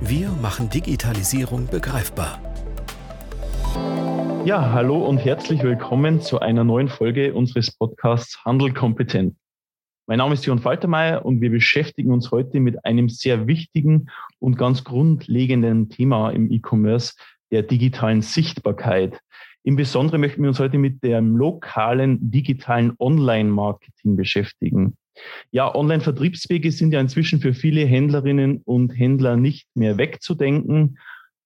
Wir machen Digitalisierung begreifbar. Ja, hallo und herzlich willkommen zu einer neuen Folge unseres Podcasts Handel kompetent. Mein Name ist Johann Faltermeier und wir beschäftigen uns heute mit einem sehr wichtigen und ganz grundlegenden Thema im E-Commerce, der digitalen Sichtbarkeit. Im Besonderen möchten wir uns heute mit dem lokalen digitalen Online-Marketing beschäftigen. Ja, Online-Vertriebswege sind ja inzwischen für viele Händlerinnen und Händler nicht mehr wegzudenken.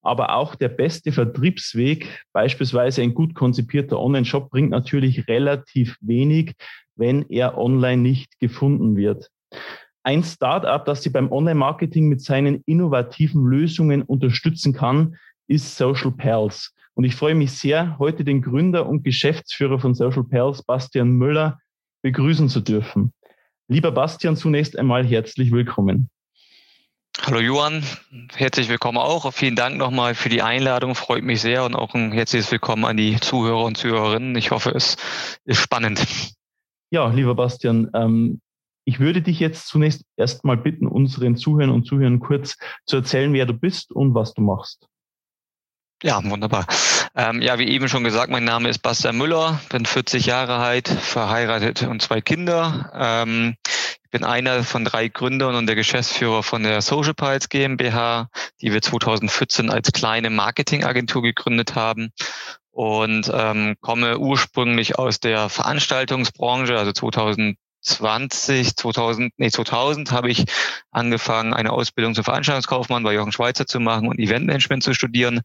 Aber auch der beste Vertriebsweg, beispielsweise ein gut konzipierter Online-Shop, bringt natürlich relativ wenig, wenn er online nicht gefunden wird. Ein Startup, das Sie beim Online-Marketing mit seinen innovativen Lösungen unterstützen kann, ist Social Pals. Und ich freue mich sehr, heute den Gründer und Geschäftsführer von Social Pals, Bastian Müller, begrüßen zu dürfen. Lieber Bastian, zunächst einmal herzlich willkommen. Hallo Johann, herzlich willkommen auch. Vielen Dank nochmal für die Einladung, freut mich sehr und auch ein herzliches Willkommen an die Zuhörer und Zuhörerinnen. Ich hoffe, es ist spannend. Ja, lieber Bastian, ähm, ich würde dich jetzt zunächst erstmal bitten, unseren Zuhörern und Zuhörern kurz zu erzählen, wer du bist und was du machst. Ja, wunderbar. Ähm, ja, wie eben schon gesagt, mein Name ist Bastian Müller, bin 40 Jahre alt, verheiratet und zwei Kinder. Ähm, ich bin einer von drei Gründern und der Geschäftsführer von der Social Piles GmbH, die wir 2014 als kleine Marketingagentur gegründet haben. Und ähm, komme ursprünglich aus der Veranstaltungsbranche, also 2000 20, 2000, nee, 2000 habe ich angefangen, eine Ausbildung zum Veranstaltungskaufmann bei Jochen Schweizer zu machen und Eventmanagement zu studieren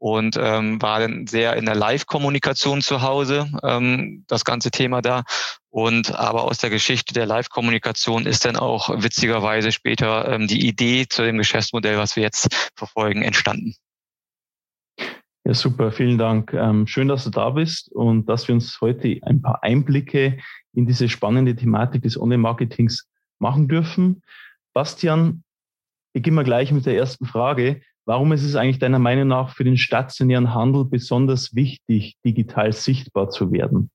und ähm, war dann sehr in der Live-Kommunikation zu Hause, ähm, das ganze Thema da. Und aber aus der Geschichte der Live-Kommunikation ist dann auch witzigerweise später ähm, die Idee zu dem Geschäftsmodell, was wir jetzt verfolgen, entstanden. Ja, super, vielen Dank. Ähm, schön, dass du da bist und dass wir uns heute ein paar Einblicke in diese spannende Thematik des Online-Marketings machen dürfen. Bastian, beginnen wir gleich mit der ersten Frage. Warum ist es eigentlich deiner Meinung nach für den stationären Handel besonders wichtig, digital sichtbar zu werden?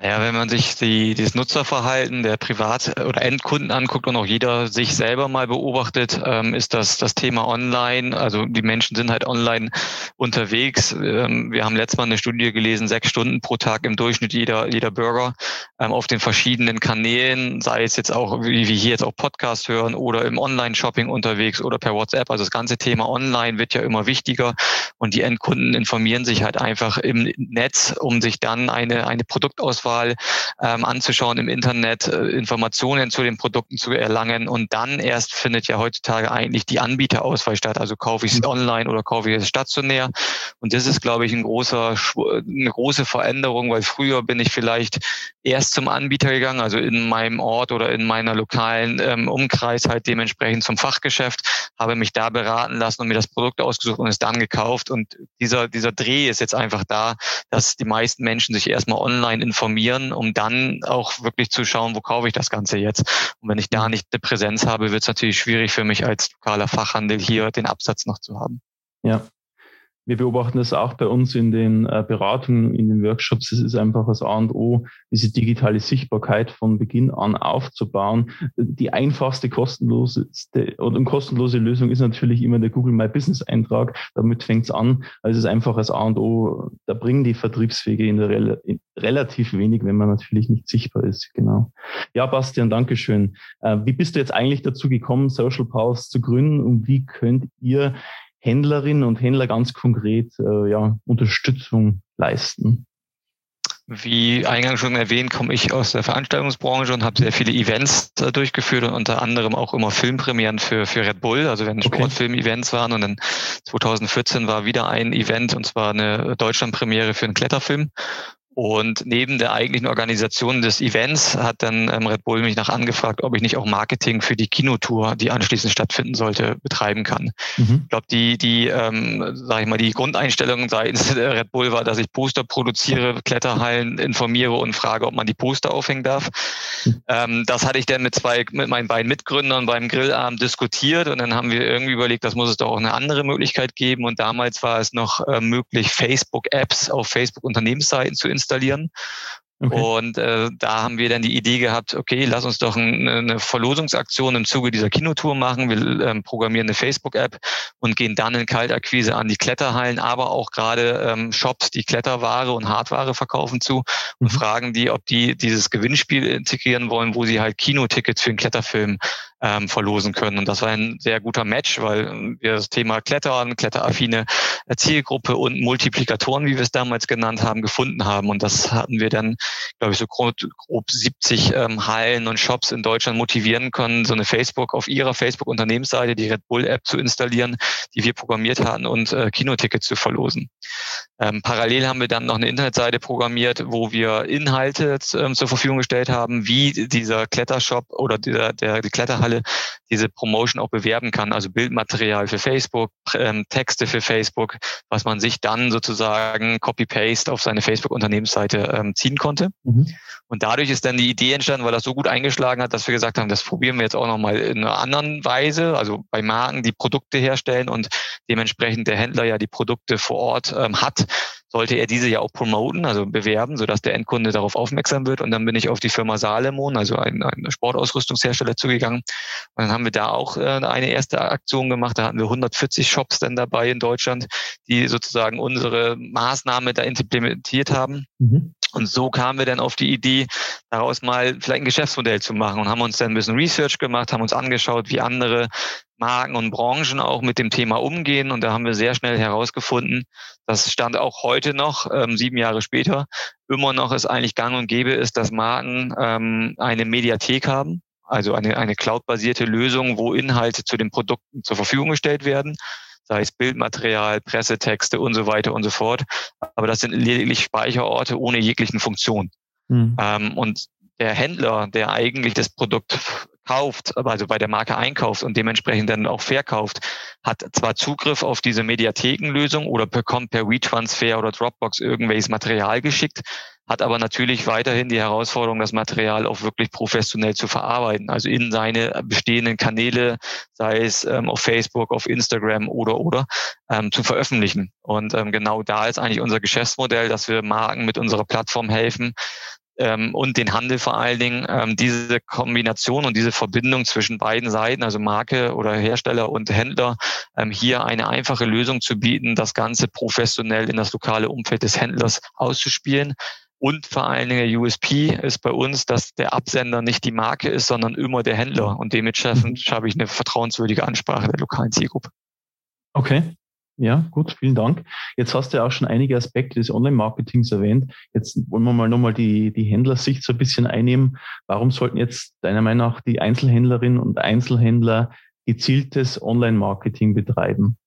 Naja, wenn man sich die, das Nutzerverhalten der Privat- oder Endkunden anguckt und auch jeder sich selber mal beobachtet, ähm, ist das das Thema online. Also die Menschen sind halt online unterwegs. Ähm, wir haben letztes Mal eine Studie gelesen, sechs Stunden pro Tag im Durchschnitt jeder, jeder Bürger ähm, auf den verschiedenen Kanälen, sei es jetzt auch, wie wir hier jetzt auch Podcast hören oder im Online-Shopping unterwegs oder per WhatsApp. Also das ganze Thema online wird ja immer wichtiger und die Endkunden informieren sich halt einfach im Netz, um sich dann eine, eine Produktauswahl Auswahl ähm, anzuschauen im Internet, äh, Informationen zu den Produkten zu erlangen und dann erst findet ja heutzutage eigentlich die Anbieterauswahl statt. Also kaufe ich es mhm. online oder kaufe ich es stationär. Und das ist, glaube ich, ein großer, eine große Veränderung, weil früher bin ich vielleicht erst zum Anbieter gegangen, also in meinem Ort oder in meiner lokalen ähm, Umkreis halt dementsprechend zum Fachgeschäft, habe mich da beraten lassen und mir das Produkt ausgesucht und es dann gekauft. Und dieser, dieser Dreh ist jetzt einfach da, dass die meisten Menschen sich erstmal online informieren informieren, um dann auch wirklich zu schauen, wo kaufe ich das Ganze jetzt. Und wenn ich da mhm. nicht eine Präsenz habe, wird es natürlich schwierig für mich als lokaler Fachhandel hier den Absatz noch zu haben. Ja, wir beobachten das auch bei uns in den äh, Beratungen, in den Workshops. Es ist einfach das A und O, diese digitale Sichtbarkeit von Beginn an aufzubauen. Die einfachste, kostenloseste oder kostenlose Lösung ist natürlich immer der Google My Business Eintrag. Damit fängt es an. Also es ist einfach das A und O. Da bringen die Vertriebswege in der Rel in relativ wenig, wenn man natürlich nicht sichtbar ist. Genau. Ja, Bastian, Dankeschön. Äh, wie bist du jetzt eigentlich dazu gekommen, Social Pulse zu gründen und wie könnt ihr Händlerinnen und Händler ganz konkret äh, ja, Unterstützung leisten? Wie eingangs schon erwähnt, komme ich aus der Veranstaltungsbranche und habe sehr viele Events äh, durchgeführt und unter anderem auch immer Filmpremieren für, für Red Bull, also wenn okay. Sportfilm-Events waren. Und dann 2014 war wieder ein Event und zwar eine Deutschlandpremiere für einen Kletterfilm. Und neben der eigentlichen Organisation des Events hat dann ähm, Red Bull mich nach angefragt, ob ich nicht auch Marketing für die Kinotour, die anschließend stattfinden sollte, betreiben kann. Mhm. Ich glaube, die, die, ähm, sag ich mal, die Grundeinstellung seitens Red Bull war, dass ich Poster produziere, Kletterhallen informiere und frage, ob man die Poster aufhängen darf. Mhm. Ähm, das hatte ich dann mit zwei, mit meinen beiden Mitgründern beim Grillabend diskutiert und dann haben wir irgendwie überlegt, das muss es doch auch eine andere Möglichkeit geben. Und damals war es noch äh, möglich, Facebook-Apps auf Facebook-Unternehmensseiten zu installieren installieren. Okay. Und äh, da haben wir dann die Idee gehabt, okay, lass uns doch eine, eine Verlosungsaktion im Zuge dieser Kinotour machen. Wir ähm, programmieren eine Facebook-App und gehen dann in Kaltakquise an die Kletterhallen, aber auch gerade ähm, Shops, die Kletterware und Hardware verkaufen zu und mhm. fragen die, ob die dieses Gewinnspiel integrieren wollen, wo sie halt Kinotickets für einen Kletterfilm ähm, verlosen können. Und das war ein sehr guter Match, weil wir das Thema Klettern, kletteraffine Zielgruppe und Multiplikatoren, wie wir es damals genannt haben, gefunden haben. Und das hatten wir dann, glaube ich, so grob, grob 70 ähm, Hallen und Shops in Deutschland motivieren können, so eine Facebook auf ihrer Facebook-Unternehmensseite, die Red Bull-App zu installieren, die wir programmiert hatten und äh, Kinotickets zu verlosen. Ähm, parallel haben wir dann noch eine Internetseite programmiert, wo wir Inhalte ähm, zur Verfügung gestellt haben, wie dieser Klettershop oder dieser, der, die Kletterhalle diese Promotion auch bewerben kann. Also Bildmaterial für Facebook, ähm, Texte für Facebook, was man sich dann sozusagen Copy-Paste auf seine Facebook-Unternehmensseite ähm, ziehen konnte. Mhm. Und dadurch ist dann die Idee entstanden, weil das so gut eingeschlagen hat, dass wir gesagt haben, das probieren wir jetzt auch nochmal in einer anderen Weise, also bei Marken, die Produkte herstellen und dementsprechend der Händler ja die Produkte vor Ort ähm, hat, sollte er diese ja auch promoten, also bewerben, sodass der Endkunde darauf aufmerksam wird. Und dann bin ich auf die Firma Salomon, also ein, ein Sportausrüstungshersteller, zugegangen. Und dann haben wir da auch äh, eine erste Aktion gemacht. Da hatten wir 140 Shops dann dabei in Deutschland, die sozusagen unsere Maßnahme da implementiert haben. Mhm. Und so kamen wir dann auf die Idee, daraus mal vielleicht ein Geschäftsmodell zu machen und haben uns dann ein bisschen Research gemacht, haben uns angeschaut, wie andere Marken und Branchen auch mit dem Thema umgehen. Und da haben wir sehr schnell herausgefunden, das stand auch heute noch, ähm, sieben Jahre später, immer noch es eigentlich gang und gäbe ist, dass Marken ähm, eine Mediathek haben, also eine, eine cloud-basierte Lösung, wo Inhalte zu den Produkten zur Verfügung gestellt werden sei es Bildmaterial, Pressetexte und so weiter und so fort. Aber das sind lediglich Speicherorte ohne jeglichen Funktion. Mhm. Ähm, und der Händler, der eigentlich das Produkt kauft, also bei der Marke einkauft und dementsprechend dann auch verkauft, hat zwar Zugriff auf diese Mediathekenlösung oder bekommt per WeTransfer oder Dropbox irgendwelches Material geschickt, hat aber natürlich weiterhin die Herausforderung, das Material auch wirklich professionell zu verarbeiten, also in seine bestehenden Kanäle, sei es ähm, auf Facebook, auf Instagram oder oder ähm, zu veröffentlichen. Und ähm, genau da ist eigentlich unser Geschäftsmodell, dass wir Marken mit unserer Plattform helfen, ähm, und den Handel vor allen Dingen, ähm, diese Kombination und diese Verbindung zwischen beiden Seiten, also Marke oder Hersteller und Händler, ähm, hier eine einfache Lösung zu bieten, das Ganze professionell in das lokale Umfeld des Händlers auszuspielen. Und vor allen Dingen der USP ist bei uns, dass der Absender nicht die Marke ist, sondern immer der Händler. Und dementsprechend mhm. habe ich eine vertrauenswürdige Ansprache der lokalen Zielgruppe. Okay, ja, gut, vielen Dank. Jetzt hast du ja auch schon einige Aspekte des Online-Marketings erwähnt. Jetzt wollen wir mal nochmal die, die Händlersicht so ein bisschen einnehmen. Warum sollten jetzt deiner Meinung nach die Einzelhändlerinnen und Einzelhändler gezieltes Online-Marketing betreiben?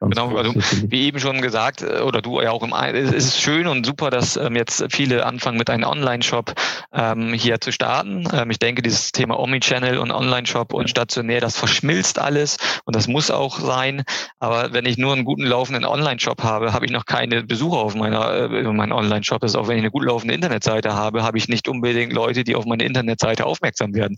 Ganz genau, also wie eben schon gesagt, äh, oder du ja auch im es ist schön und super, dass ähm, jetzt viele anfangen mit einem Online-Shop ähm, hier zu starten. Ähm, ich denke, dieses Thema Omnichannel und Online-Shop und stationär, das verschmilzt alles und das muss auch sein. Aber wenn ich nur einen guten laufenden Online-Shop habe, habe ich noch keine Besucher auf meiner äh, meinem Online-Shop. ist auch wenn ich eine gut laufende Internetseite habe, habe ich nicht unbedingt Leute, die auf meine Internetseite aufmerksam werden.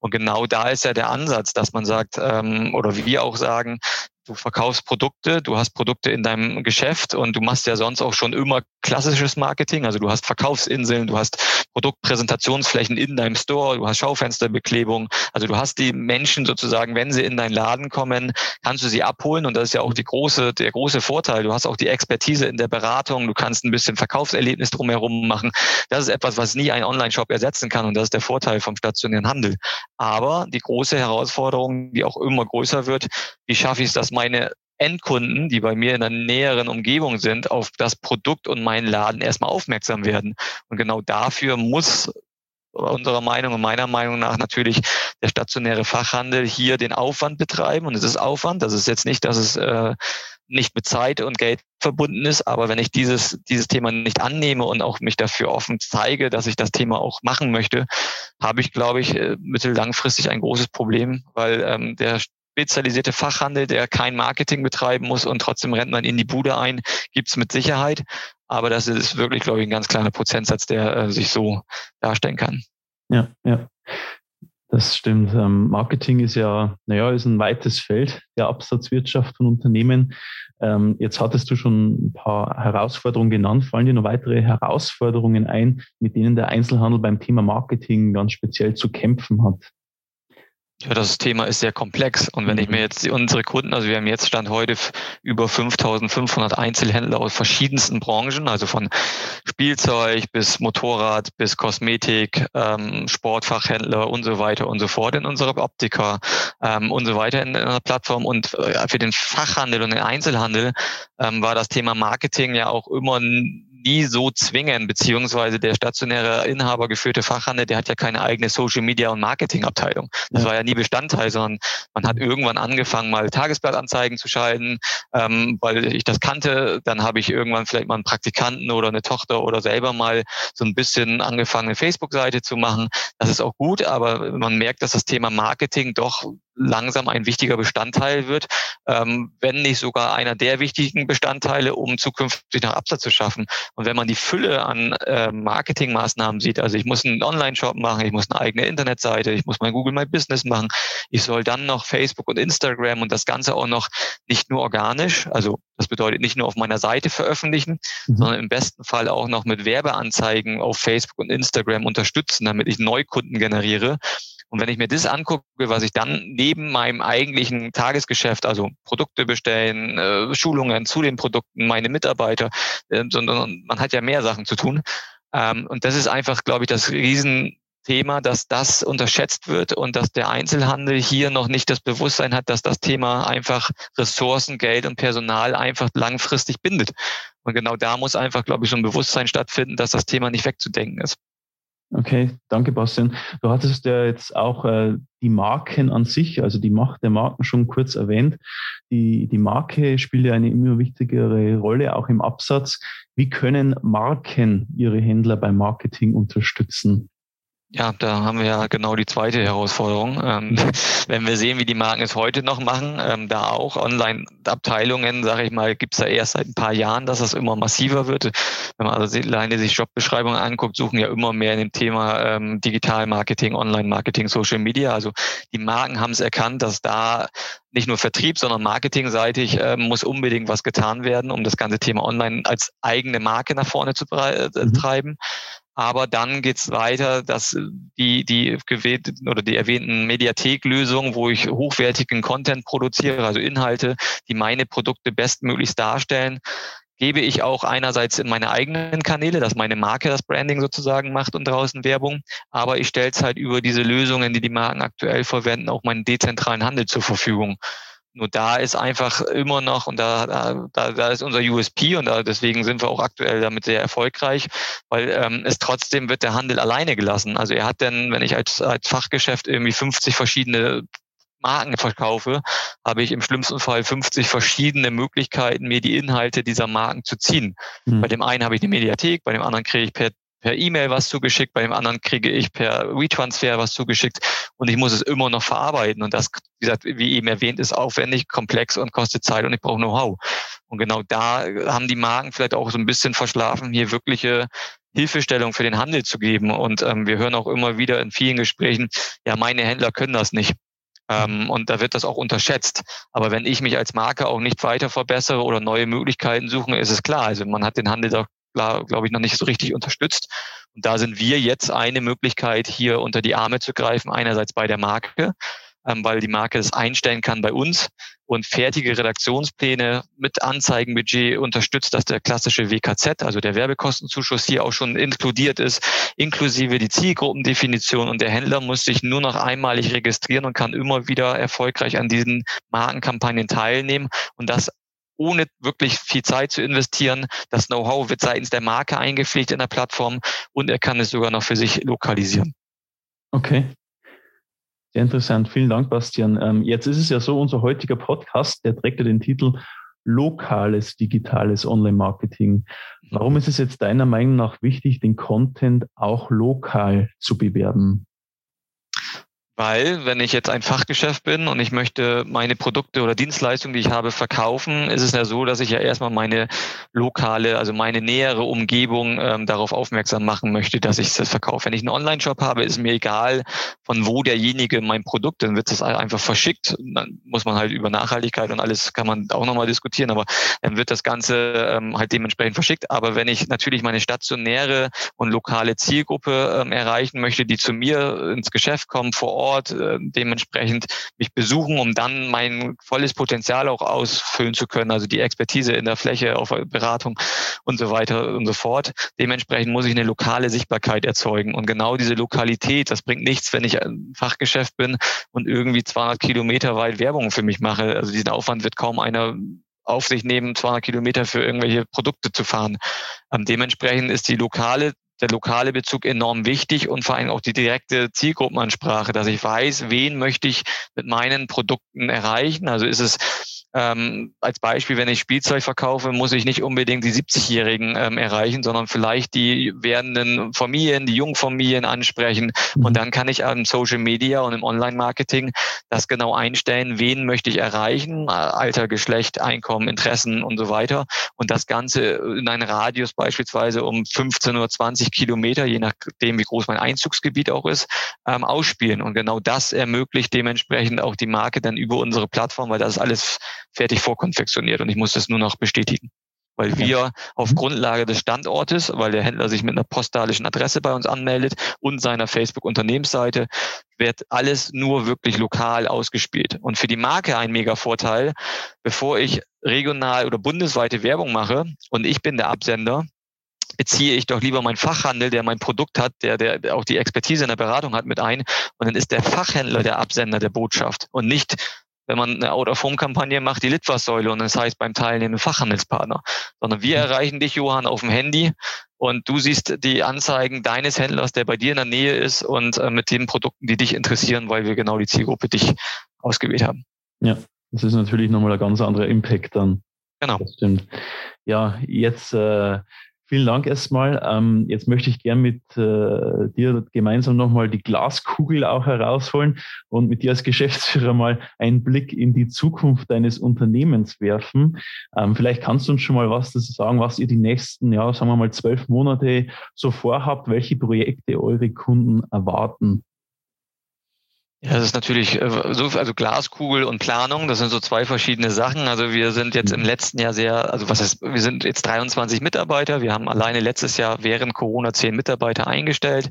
Und genau da ist ja der Ansatz, dass man sagt, ähm, oder wir auch sagen, du verkaufst Produkte, du hast Produkte in deinem Geschäft und du machst ja sonst auch schon immer klassisches Marketing. Also du hast Verkaufsinseln, du hast Produktpräsentationsflächen in deinem Store, du hast Schaufensterbeklebung. Also du hast die Menschen sozusagen, wenn sie in deinen Laden kommen, kannst du sie abholen und das ist ja auch die große, der große Vorteil. Du hast auch die Expertise in der Beratung, du kannst ein bisschen Verkaufserlebnis drumherum machen. Das ist etwas, was nie ein Online-Shop ersetzen kann und das ist der Vorteil vom stationären Handel. Aber die große Herausforderung, die auch immer größer wird, wie schaffe ich es, dass meine Endkunden, die bei mir in der näheren Umgebung sind, auf das Produkt und meinen Laden erstmal aufmerksam werden. Und genau dafür muss unserer Meinung und meiner Meinung nach natürlich der stationäre Fachhandel hier den Aufwand betreiben. Und es ist Aufwand. Das ist jetzt nicht, dass es äh, nicht mit Zeit und Geld verbunden ist. Aber wenn ich dieses, dieses Thema nicht annehme und auch mich dafür offen zeige, dass ich das Thema auch machen möchte, habe ich, glaube ich, äh, mittellangfristig ein großes Problem, weil ähm, der spezialisierte Fachhandel, der kein Marketing betreiben muss und trotzdem rennt man in die Bude ein, gibt's mit Sicherheit. Aber das ist wirklich, glaube ich, ein ganz kleiner Prozentsatz, der äh, sich so darstellen kann. Ja, ja. Das stimmt. Ähm, Marketing ist ja, naja, ist ein weites Feld der Absatzwirtschaft von Unternehmen. Ähm, jetzt hattest du schon ein paar Herausforderungen genannt. Fallen dir noch weitere Herausforderungen ein, mit denen der Einzelhandel beim Thema Marketing ganz speziell zu kämpfen hat? Ja, das Thema ist sehr komplex. Und wenn ich mir mhm. jetzt unsere Kunden, also wir haben jetzt Stand heute über 5500 Einzelhändler aus verschiedensten Branchen, also von Spielzeug bis Motorrad bis Kosmetik, ähm, Sportfachhändler und so weiter und so fort in unserer Optiker ähm, und so weiter in, der Plattform. Und äh, für den Fachhandel und den Einzelhandel ähm, war das Thema Marketing ja auch immer nie so zwingen, beziehungsweise der stationäre Inhaber geführte Fachhandel, der hat ja keine eigene Social Media und Marketing Abteilung. Das war ja nie Bestandteil, sondern man hat irgendwann angefangen, mal Tagesblattanzeigen zu schalten, ähm, weil ich das kannte. Dann habe ich irgendwann vielleicht mal einen Praktikanten oder eine Tochter oder selber mal so ein bisschen angefangen, eine Facebook-Seite zu machen. Das ist auch gut, aber man merkt, dass das Thema Marketing doch langsam ein wichtiger Bestandteil wird, ähm, wenn nicht sogar einer der wichtigen Bestandteile, um zukünftig nach Absatz zu schaffen. Und wenn man die Fülle an äh, Marketingmaßnahmen sieht, also ich muss einen Online-Shop machen, ich muss eine eigene Internetseite, ich muss mein Google My Business machen, ich soll dann noch Facebook und Instagram und das Ganze auch noch nicht nur organisch, also das bedeutet nicht nur auf meiner Seite veröffentlichen, mhm. sondern im besten Fall auch noch mit Werbeanzeigen auf Facebook und Instagram unterstützen, damit ich Neukunden generiere und wenn ich mir das angucke, was ich dann neben meinem eigentlichen Tagesgeschäft, also Produkte bestellen, äh, Schulungen zu den Produkten, meine Mitarbeiter, äh, sondern man hat ja mehr Sachen zu tun. Ähm, und das ist einfach, glaube ich, das Riesenthema, dass das unterschätzt wird und dass der Einzelhandel hier noch nicht das Bewusstsein hat, dass das Thema einfach Ressourcen, Geld und Personal einfach langfristig bindet. Und genau da muss einfach, glaube ich, so ein Bewusstsein stattfinden, dass das Thema nicht wegzudenken ist. Okay, danke, Bastian. Du hattest ja jetzt auch äh, die Marken an sich, also die Macht der Marken schon kurz erwähnt. Die, die Marke spielt ja eine immer wichtigere Rolle, auch im Absatz. Wie können Marken ihre Händler beim Marketing unterstützen? Ja, da haben wir ja genau die zweite Herausforderung. Ähm, wenn wir sehen, wie die Marken es heute noch machen, ähm, da auch Online-Abteilungen, sage ich mal, gibt's da erst seit ein paar Jahren, dass das immer massiver wird. Wenn man also alleine sich Jobbeschreibungen anguckt, suchen ja immer mehr in dem Thema ähm, Digital-Marketing, Online-Marketing, Social Media. Also die Marken haben es erkannt, dass da nicht nur Vertrieb, sondern marketingseitig äh, muss unbedingt was getan werden, um das ganze Thema Online als eigene Marke nach vorne zu äh, mhm. treiben. Aber dann geht's weiter, dass die, die gewählten oder die erwähnten Mediatheklösungen, wo ich hochwertigen Content produziere, also Inhalte, die meine Produkte bestmöglichst darstellen, gebe ich auch einerseits in meine eigenen Kanäle, dass meine Marke das Branding sozusagen macht und draußen Werbung, aber ich stelle es halt über diese Lösungen, die die Marken aktuell verwenden, auch meinen dezentralen Handel zur Verfügung. Nur da ist einfach immer noch, und da, da, da ist unser USP und da, deswegen sind wir auch aktuell damit sehr erfolgreich, weil ähm, es trotzdem wird der Handel alleine gelassen. Also er hat denn, wenn ich als, als Fachgeschäft irgendwie 50 verschiedene Marken verkaufe, habe ich im schlimmsten Fall 50 verschiedene Möglichkeiten, mir die Inhalte dieser Marken zu ziehen. Mhm. Bei dem einen habe ich eine Mediathek, bei dem anderen kriege ich per per E-Mail was zugeschickt, bei dem anderen kriege ich per WeTransfer was zugeschickt und ich muss es immer noch verarbeiten. Und das, wie gesagt, wie eben erwähnt, ist aufwendig, komplex und kostet Zeit und ich brauche Know-how. Und genau da haben die Marken vielleicht auch so ein bisschen verschlafen, hier wirkliche Hilfestellung für den Handel zu geben. Und ähm, wir hören auch immer wieder in vielen Gesprächen, ja, meine Händler können das nicht. Ähm, und da wird das auch unterschätzt. Aber wenn ich mich als Marke auch nicht weiter verbessere oder neue Möglichkeiten suche, ist es klar. Also man hat den Handel doch glaube ich, noch nicht so richtig unterstützt. Und da sind wir jetzt eine Möglichkeit, hier unter die Arme zu greifen. Einerseits bei der Marke, ähm, weil die Marke das einstellen kann bei uns und fertige Redaktionspläne mit Anzeigenbudget unterstützt, dass der klassische WKZ, also der Werbekostenzuschuss hier auch schon inkludiert ist, inklusive die Zielgruppendefinition und der Händler muss sich nur noch einmalig registrieren und kann immer wieder erfolgreich an diesen Markenkampagnen teilnehmen und das ohne wirklich viel Zeit zu investieren. Das Know-how wird seitens der Marke eingepflegt in der Plattform und er kann es sogar noch für sich lokalisieren. Okay. Sehr interessant. Vielen Dank, Bastian. Ähm, jetzt ist es ja so, unser heutiger Podcast, der trägt ja den Titel lokales digitales Online-Marketing. Warum ist es jetzt deiner Meinung nach wichtig, den Content auch lokal zu bewerben? Weil, wenn ich jetzt ein Fachgeschäft bin und ich möchte meine Produkte oder Dienstleistungen, die ich habe, verkaufen, ist es ja so, dass ich ja erstmal meine lokale, also meine nähere Umgebung ähm, darauf aufmerksam machen möchte, dass ich das verkaufe. Wenn ich einen Online-Shop habe, ist mir egal, von wo derjenige mein Produkt, dann wird es einfach verschickt. Dann muss man halt über Nachhaltigkeit und alles kann man auch nochmal diskutieren, aber dann wird das Ganze ähm, halt dementsprechend verschickt. Aber wenn ich natürlich meine stationäre und lokale Zielgruppe ähm, erreichen möchte, die zu mir ins Geschäft kommen, vor Ort, Ort äh, dementsprechend mich besuchen, um dann mein volles Potenzial auch ausfüllen zu können, also die Expertise in der Fläche, auf Beratung und so weiter und so fort. Dementsprechend muss ich eine lokale Sichtbarkeit erzeugen und genau diese Lokalität, das bringt nichts, wenn ich ein Fachgeschäft bin und irgendwie 200 Kilometer weit Werbung für mich mache. Also diesen Aufwand wird kaum einer auf sich nehmen, 200 Kilometer für irgendwelche Produkte zu fahren. Ähm, dementsprechend ist die lokale der lokale Bezug enorm wichtig und vor allem auch die direkte Zielgruppenansprache, dass ich weiß, wen möchte ich mit meinen Produkten erreichen. Also ist es ähm, als Beispiel, wenn ich Spielzeug verkaufe, muss ich nicht unbedingt die 70-Jährigen ähm, erreichen, sondern vielleicht die werdenden Familien, die jungen Familien ansprechen. Mhm. Und dann kann ich im Social Media und im Online-Marketing das genau einstellen, wen möchte ich erreichen, Alter, Geschlecht, Einkommen, Interessen und so weiter. Und das Ganze in einen Radius beispielsweise um 15 oder 20 Kilometer, je nachdem, wie groß mein Einzugsgebiet auch ist, ähm, ausspielen. Und genau das ermöglicht dementsprechend auch die Marke dann über unsere Plattform, weil das ist alles fertig vorkonfektioniert und ich muss das nur noch bestätigen. Weil wir auf mhm. Grundlage des Standortes, weil der Händler sich mit einer postalischen Adresse bei uns anmeldet und seiner Facebook-Unternehmensseite, wird alles nur wirklich lokal ausgespielt. Und für die Marke ein mega Vorteil, bevor ich regional oder bundesweite Werbung mache und ich bin der Absender, beziehe ich doch lieber meinen Fachhandel, der mein Produkt hat, der, der auch die Expertise in der Beratung hat, mit ein. Und dann ist der Fachhändler der Absender der Botschaft und nicht wenn man eine Out-of-Home-Kampagne macht, die Litfaßsäule und das heißt beim teilnehmenden Fachhandelspartner. Sondern wir mhm. erreichen dich, Johann, auf dem Handy und du siehst die Anzeigen deines Händlers, der bei dir in der Nähe ist und äh, mit den Produkten, die dich interessieren, weil wir genau die Zielgruppe dich ausgewählt haben. Ja, das ist natürlich nochmal ein ganz anderer Impact dann. Genau. Das stimmt. Ja, jetzt äh, Vielen Dank erstmal. Ähm, jetzt möchte ich gern mit äh, dir gemeinsam nochmal die Glaskugel auch herausholen und mit dir als Geschäftsführer mal einen Blick in die Zukunft deines Unternehmens werfen. Ähm, vielleicht kannst du uns schon mal was dazu sagen, was ihr die nächsten, ja, sagen wir mal zwölf Monate so vorhabt, welche Projekte eure Kunden erwarten. Ja, das ist natürlich äh, so, also Glaskugel und Planung, das sind so zwei verschiedene Sachen. Also wir sind jetzt im letzten Jahr sehr, also was heißt, wir sind jetzt 23 Mitarbeiter. Wir haben alleine letztes Jahr während Corona zehn Mitarbeiter eingestellt.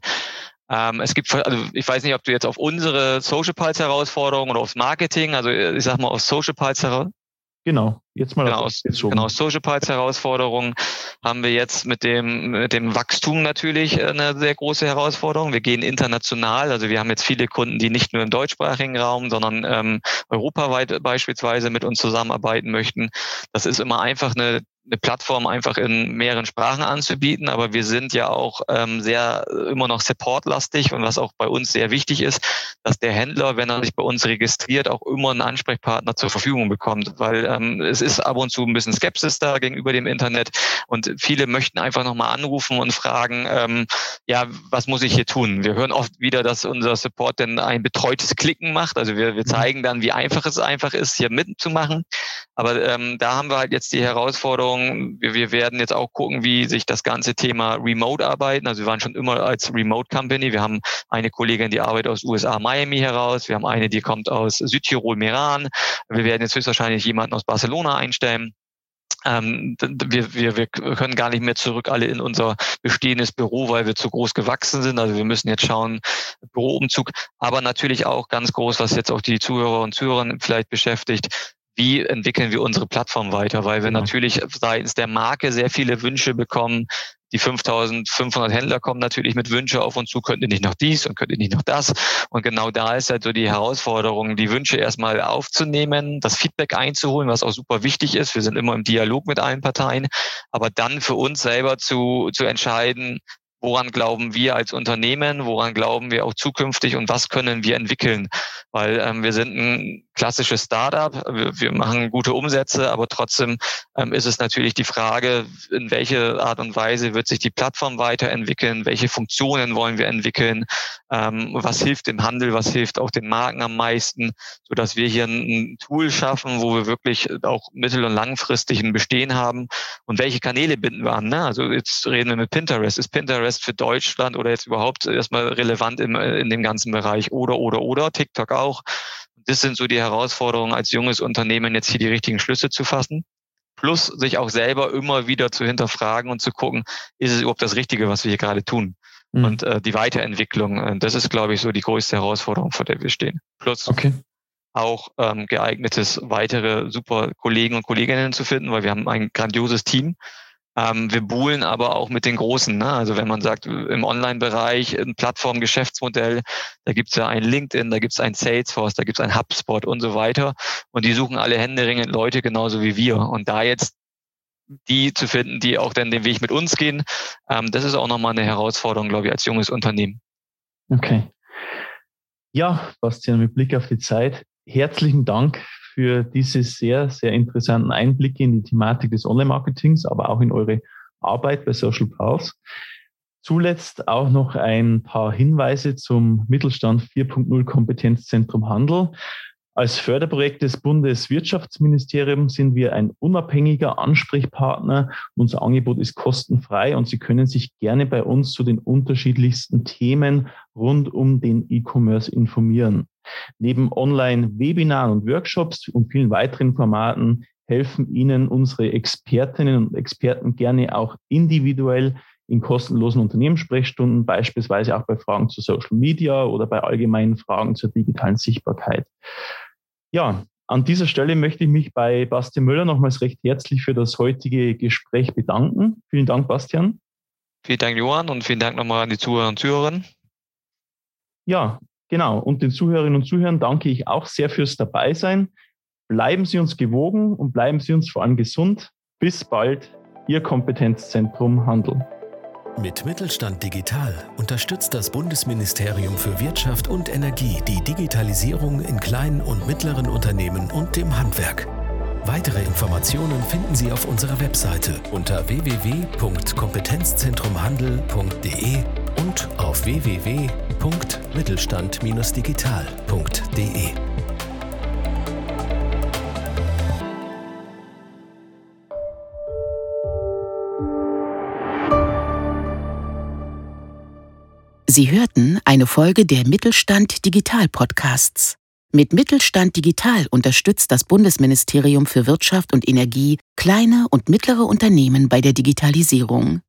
Ähm, es gibt, also ich weiß nicht, ob du jetzt auf unsere Social Pulse Herausforderungen oder aufs Marketing, also ich sag mal auf Social Pulse Genau, jetzt mal genau, aus, genau, Social Pulse Herausforderungen haben wir jetzt mit dem, mit dem Wachstum natürlich eine sehr große Herausforderung. Wir gehen international, also wir haben jetzt viele Kunden, die nicht nur im deutschsprachigen Raum, sondern ähm, europaweit beispielsweise mit uns zusammenarbeiten möchten. Das ist immer einfach eine eine Plattform einfach in mehreren Sprachen anzubieten, aber wir sind ja auch ähm, sehr äh, immer noch supportlastig und was auch bei uns sehr wichtig ist, dass der Händler, wenn er sich bei uns registriert, auch immer einen Ansprechpartner zur Verfügung bekommt, weil ähm, es ist ab und zu ein bisschen Skepsis da gegenüber dem Internet und viele möchten einfach nochmal anrufen und fragen, ähm, ja, was muss ich hier tun? Wir hören oft wieder, dass unser Support denn ein betreutes Klicken macht, also wir, wir mhm. zeigen dann, wie einfach es einfach ist, hier mitzumachen, aber ähm, da haben wir halt jetzt die Herausforderung, Richtung, wir, wir werden jetzt auch gucken, wie sich das ganze Thema Remote arbeiten. Also wir waren schon immer als Remote Company. Wir haben eine Kollegin, die arbeitet aus USA Miami heraus. Wir haben eine, die kommt aus Südtirol Meran. Wir werden jetzt höchstwahrscheinlich jemanden aus Barcelona einstellen. Ähm, wir, wir, wir können gar nicht mehr zurück alle in unser bestehendes Büro, weil wir zu groß gewachsen sind. Also wir müssen jetzt schauen, Büroumzug, aber natürlich auch ganz groß, was jetzt auch die Zuhörer und Zuhörer vielleicht beschäftigt, wie entwickeln wir unsere Plattform weiter, weil wir genau. natürlich seitens der Marke sehr viele Wünsche bekommen. Die 5500 Händler kommen natürlich mit Wünsche auf uns zu, könnt ihr nicht noch dies und könnt ihr nicht noch das. Und genau da ist halt so die Herausforderung, die Wünsche erstmal aufzunehmen, das Feedback einzuholen, was auch super wichtig ist. Wir sind immer im Dialog mit allen Parteien, aber dann für uns selber zu, zu entscheiden, woran glauben wir als Unternehmen, woran glauben wir auch zukünftig und was können wir entwickeln. Weil ähm, wir sind ein klassisches Startup, wir, wir machen gute Umsätze, aber trotzdem ähm, ist es natürlich die Frage, in welche Art und Weise wird sich die Plattform weiterentwickeln, welche Funktionen wollen wir entwickeln, ähm, was hilft dem Handel, was hilft auch den Marken am meisten, so dass wir hier ein, ein Tool schaffen, wo wir wirklich auch mittel- und langfristig ein Bestehen haben und welche Kanäle binden wir an. Ne? Also jetzt reden wir mit Pinterest. Ist Pinterest für Deutschland oder jetzt überhaupt erstmal relevant im, in dem ganzen Bereich oder, oder, oder, TikTok auch. Das sind so die Herausforderungen als junges Unternehmen, jetzt hier die richtigen Schlüsse zu fassen. Plus sich auch selber immer wieder zu hinterfragen und zu gucken, ist es überhaupt das Richtige, was wir hier gerade tun? Mhm. Und äh, die Weiterentwicklung, äh, das ist, glaube ich, so die größte Herausforderung, vor der wir stehen. Plus okay. auch ähm, geeignetes weitere super Kollegen und Kolleginnen zu finden, weil wir haben ein grandioses Team. Ähm, wir buhlen aber auch mit den Großen. Ne? Also wenn man sagt, im Online-Bereich ein Plattformgeschäftsmodell, da gibt es ja ein LinkedIn, da gibt es ein Salesforce, da gibt es ein HubSpot und so weiter. Und die suchen alle händeringend Leute genauso wie wir. Und da jetzt die zu finden, die auch dann den Weg mit uns gehen, ähm, das ist auch nochmal eine Herausforderung, glaube ich, als junges Unternehmen. Okay. Ja, Bastian, mit Blick auf die Zeit, herzlichen Dank für diese sehr, sehr interessanten Einblicke in die Thematik des Online-Marketings, aber auch in eure Arbeit bei Social Pulse. Zuletzt auch noch ein paar Hinweise zum Mittelstand 4.0 Kompetenzzentrum Handel. Als Förderprojekt des Bundeswirtschaftsministeriums sind wir ein unabhängiger Ansprechpartner. Unser Angebot ist kostenfrei und Sie können sich gerne bei uns zu den unterschiedlichsten Themen rund um den E-Commerce informieren. Neben Online-Webinaren und Workshops und vielen weiteren Formaten helfen Ihnen unsere Expertinnen und Experten gerne auch individuell in kostenlosen Unternehmenssprechstunden, beispielsweise auch bei Fragen zu Social Media oder bei allgemeinen Fragen zur digitalen Sichtbarkeit. Ja, an dieser Stelle möchte ich mich bei Bastian Müller nochmals recht herzlich für das heutige Gespräch bedanken. Vielen Dank, Bastian. Vielen Dank, Johann, und vielen Dank nochmal an die Zuhörer und Zuhörerinnen. Ja, genau. Und den Zuhörerinnen und Zuhörern danke ich auch sehr fürs Dabeisein. Bleiben Sie uns gewogen und bleiben Sie uns vor allem gesund. Bis bald, Ihr Kompetenzzentrum Handel. Mit Mittelstand Digital unterstützt das Bundesministerium für Wirtschaft und Energie die Digitalisierung in kleinen und mittleren Unternehmen und dem Handwerk. Weitere Informationen finden Sie auf unserer Webseite unter www.kompetenzzentrumhandel.de und auf www.mittelstand-digital.de. Sie hörten eine Folge der Mittelstand Digital Podcasts. Mit Mittelstand Digital unterstützt das Bundesministerium für Wirtschaft und Energie kleine und mittlere Unternehmen bei der Digitalisierung.